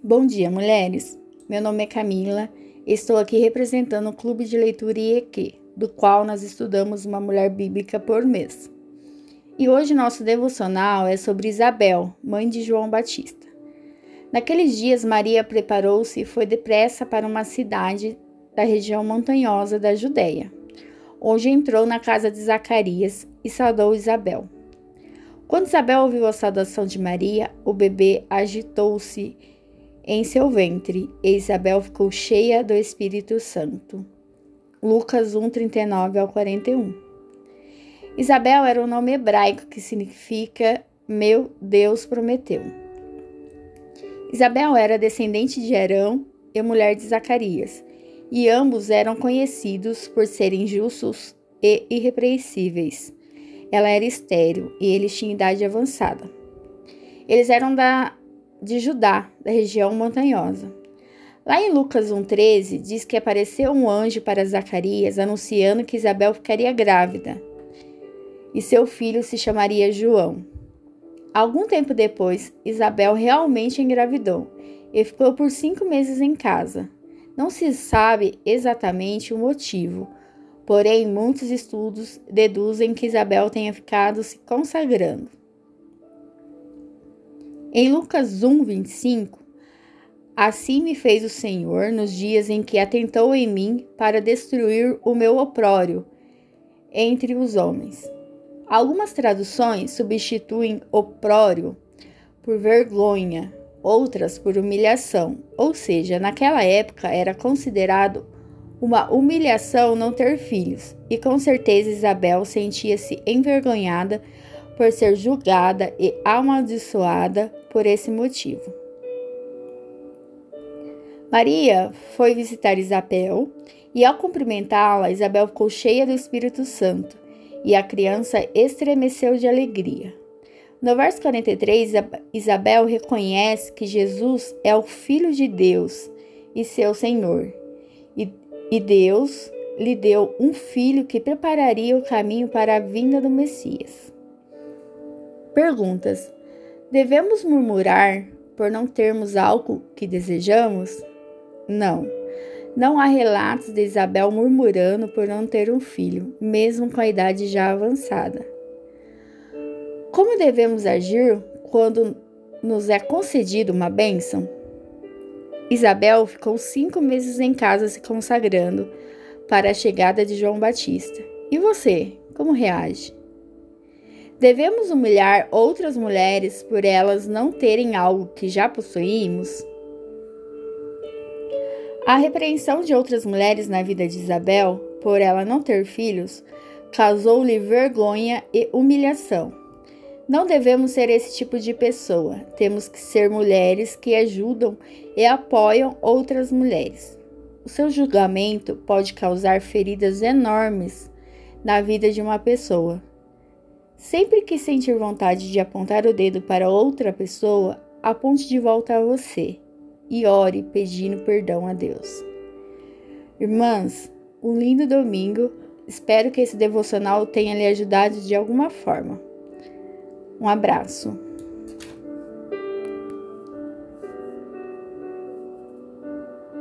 Bom dia, mulheres. Meu nome é Camila. Estou aqui representando o Clube de Leitura IEQ, do qual nós estudamos uma mulher bíblica por mês. E hoje nosso devocional é sobre Isabel, mãe de João Batista. Naqueles dias, Maria preparou-se e foi depressa para uma cidade da região montanhosa da Judéia, onde entrou na casa de Zacarias e saudou Isabel. Quando Isabel ouviu a saudação de Maria, o bebê agitou-se em seu ventre e Isabel ficou cheia do Espírito Santo. Lucas 1, 39 ao 41. Isabel era um nome hebraico que significa meu Deus prometeu. Isabel era descendente de Arão e mulher de Zacarias, e ambos eram conhecidos por serem justos e irrepreensíveis. Ela era estéril e eles tinham idade avançada. Eles eram da, de Judá, da região montanhosa. Lá em Lucas 1,13 diz que apareceu um anjo para Zacarias anunciando que Isabel ficaria grávida e seu filho se chamaria João. Algum tempo depois, Isabel realmente engravidou e ficou por cinco meses em casa. Não se sabe exatamente o motivo, Porém, muitos estudos deduzem que Isabel tenha ficado se consagrando. Em Lucas 1, 25, Assim me fez o Senhor nos dias em que atentou em mim para destruir o meu oprório entre os homens. Algumas traduções substituem oprório por vergonha, outras por humilhação, ou seja, naquela época era considerado uma humilhação não ter filhos, e com certeza Isabel sentia-se envergonhada por ser julgada e amaldiçoada por esse motivo. Maria foi visitar Isabel e, ao cumprimentá-la, Isabel ficou cheia do Espírito Santo e a criança estremeceu de alegria. No verso 43, Isabel reconhece que Jesus é o Filho de Deus e seu Senhor, e e Deus lhe deu um filho que prepararia o caminho para a vinda do Messias. Perguntas: Devemos murmurar por não termos algo que desejamos? Não. Não há relatos de Isabel murmurando por não ter um filho, mesmo com a idade já avançada. Como devemos agir quando nos é concedida uma bênção? Isabel ficou cinco meses em casa se consagrando para a chegada de João Batista. E você, como reage? Devemos humilhar outras mulheres por elas não terem algo que já possuímos? A repreensão de outras mulheres na vida de Isabel, por ela não ter filhos, causou-lhe vergonha e humilhação. Não devemos ser esse tipo de pessoa. Temos que ser mulheres que ajudam e apoiam outras mulheres. O seu julgamento pode causar feridas enormes na vida de uma pessoa. Sempre que sentir vontade de apontar o dedo para outra pessoa, aponte de volta a você e ore pedindo perdão a Deus. Irmãs, um lindo domingo. Espero que esse devocional tenha lhe ajudado de alguma forma. Um abraço.